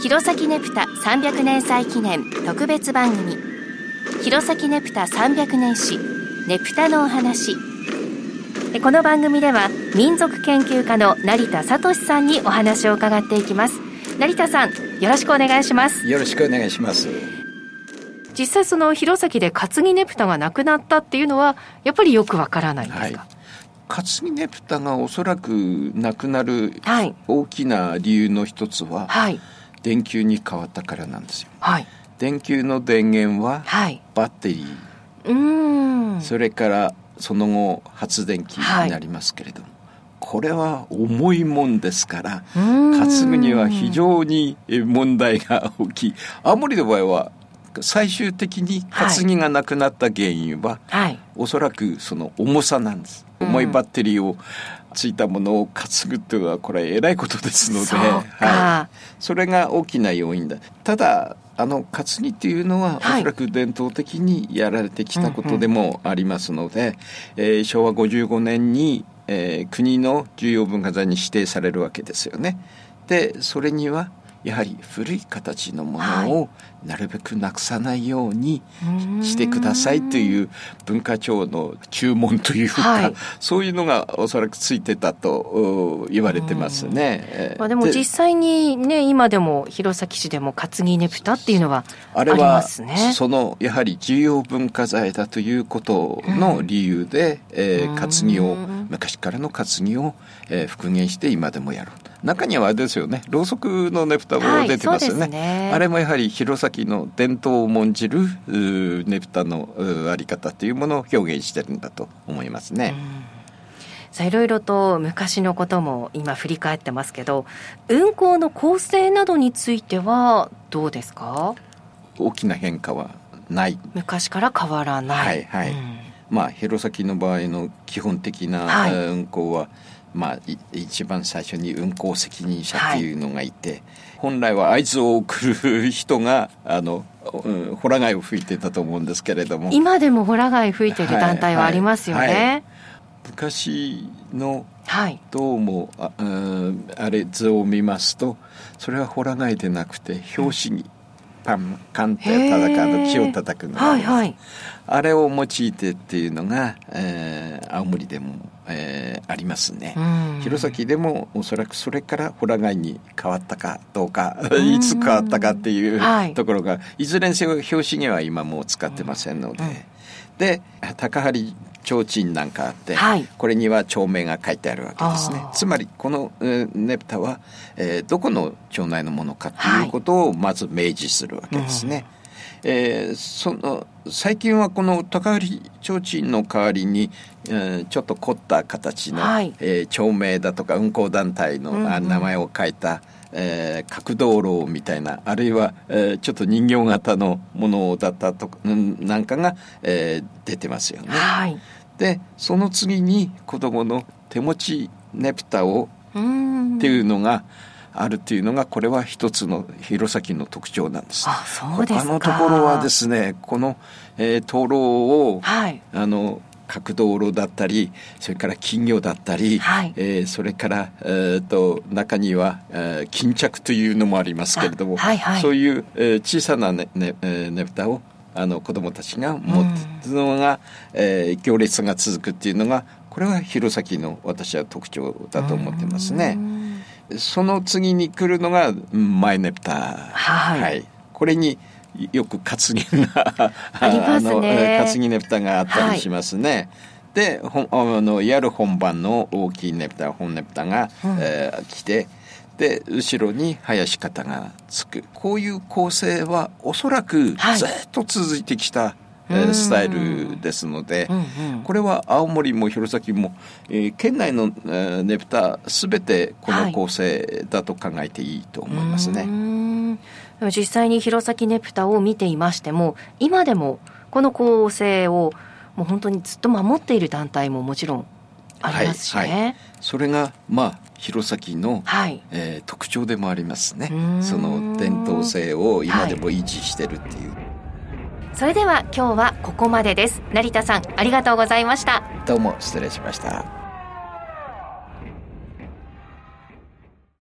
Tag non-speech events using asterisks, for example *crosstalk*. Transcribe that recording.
弘前ネプタ300年祭記念特別番組。弘前ネプタ300年史ネプタのお話。この番組では民族研究家の成田聡さんにお話を伺っていきます。成田さんよろしくお願いします。よろしくお願いします。実際その弘前で担ぎねぷたがなくなったっていうのはやっぱりよくわからないんですか、はい。担ぎねぷたがおそらくなくなる大きな理由の一つは、はい、電球に変わったからなんですよ。はい、電球の電源はバッテリー、はい、それからその後発電機になりますけれども、これは重いもんですから担ぐには非常に問題が大きい。青森の場合は最終的に担ぎがなくなった原因は、はい、おそらくその重さなんです。重いバッテリーをついたものを担ぐっていうのはこれはえらいことですので、はい、それが大きな要因だ。ただあの担ぎっていうのは、おそらく伝統的にやられてきたことでもありますので、うんうん、えー、昭和55年に、えー、国の重要文化財に指定されるわけですよね。でそれにはやはり古い形のものをなるべくなくさないようにしてくださいという文化庁の注文というか、はい、そういうのがおそらくついてたと言われてますね。まあ、でも実際にね今でも弘前市でも担ぎねぷたっていうのはありますね。あれはそのやはり重要文化財だということの理由で、えー、担ぎを昔からの担ぎを、えー、復元して今でもやる。中にはあれですよね。ろうそくのねぷたも出てますよね。はいね、あれもやはり弘前の伝統を重んじるねぷたのあり方というものを表現してるんだと思いますね。さあいろいろと昔のことも今振り返ってますけど運行の構成などについてはどうですか？大きな変化はない。昔から変わらない。はいはい、うん、まあ弘前の場合の基本的な運行は、はいまあ、一番最初に運行責任者っていうのがいて、はい、本来は合図を送る人があの、うん、ホラ貝を吹いてたと思うんですけれども。今でもホラ貝吹いてる団体はありますよね、はい。はい、昔のどうもあ,、うん、あれ図を見ますとそれはホラ貝でなくて表紙にパンカンって叩くあの木を叩くの。があはいはい、あれを用いてっていうのが、えー、青森でも、えー、ありますね。弘前でもおそらくそれからホラ貝に変わったかどうか *laughs* いつ変わったかっていうところが、はい、いずれにせよ表紙には今もう使ってませんので、うん、で高張提灯なんかあって、はい、これには町名が書いてあるわけですね。つまりこの、えー、ねぷたは、えー、どこの町内のものかということをまず明示するわけですね、はいうんえー、その最近はこの高張提灯の代わりに、えー、ちょっと凝った形の、はい、えー、町名だとか運行団体の、うんうん、名前を書いた、えー、角道路みたいなあるいは、えー、ちょっと人形型のものだったとなんかが、えー、出てますよね。はい、でその次に子供の手持ちねぷたをっていうのがあるっていうのがこれは一つの弘前の特徴なんです。あそうです他のところはですねこの、えー、灯籠を、はい、あの角道路だったりそれから金魚だったり、はい、えー、それから、えーと、中には、えー、巾着というのもありますけれども、はいはい、そういう、えー、小さなねね、えー、ねぶたをあの子供たちが持つのが、うん、えー、行列が続くっていうのがこれは弘前の私は特徴だと思ってますね。その次に来るのがマイネプター、はい、はい、これによく担ぎが *laughs* ありますね。担ぎねぷたがあったりしますね。はい。であのいわゆる本番の大きいねぷた本ねぷたが、うん、えー、来てで後ろに林方がつく。こういう構成はおそらくずっと続いてきた、はい、スタイルですので、うんうん、これは青森も弘前も、えー、県内の、えー、ねぷた全てこの構成だと考えていいと思いますね。はい実際に弘前ねぷたを見ていましても今でもこの構成をもう本当にずっと守っている団体ももちろんありますしね。はいはい、それがまあ弘前の、はい、えー、特徴でもありますね。その伝統性を今でも維持してるっていう。はい、それでは今日はここまでです。成田さんありがとうございました。どうも失礼しました。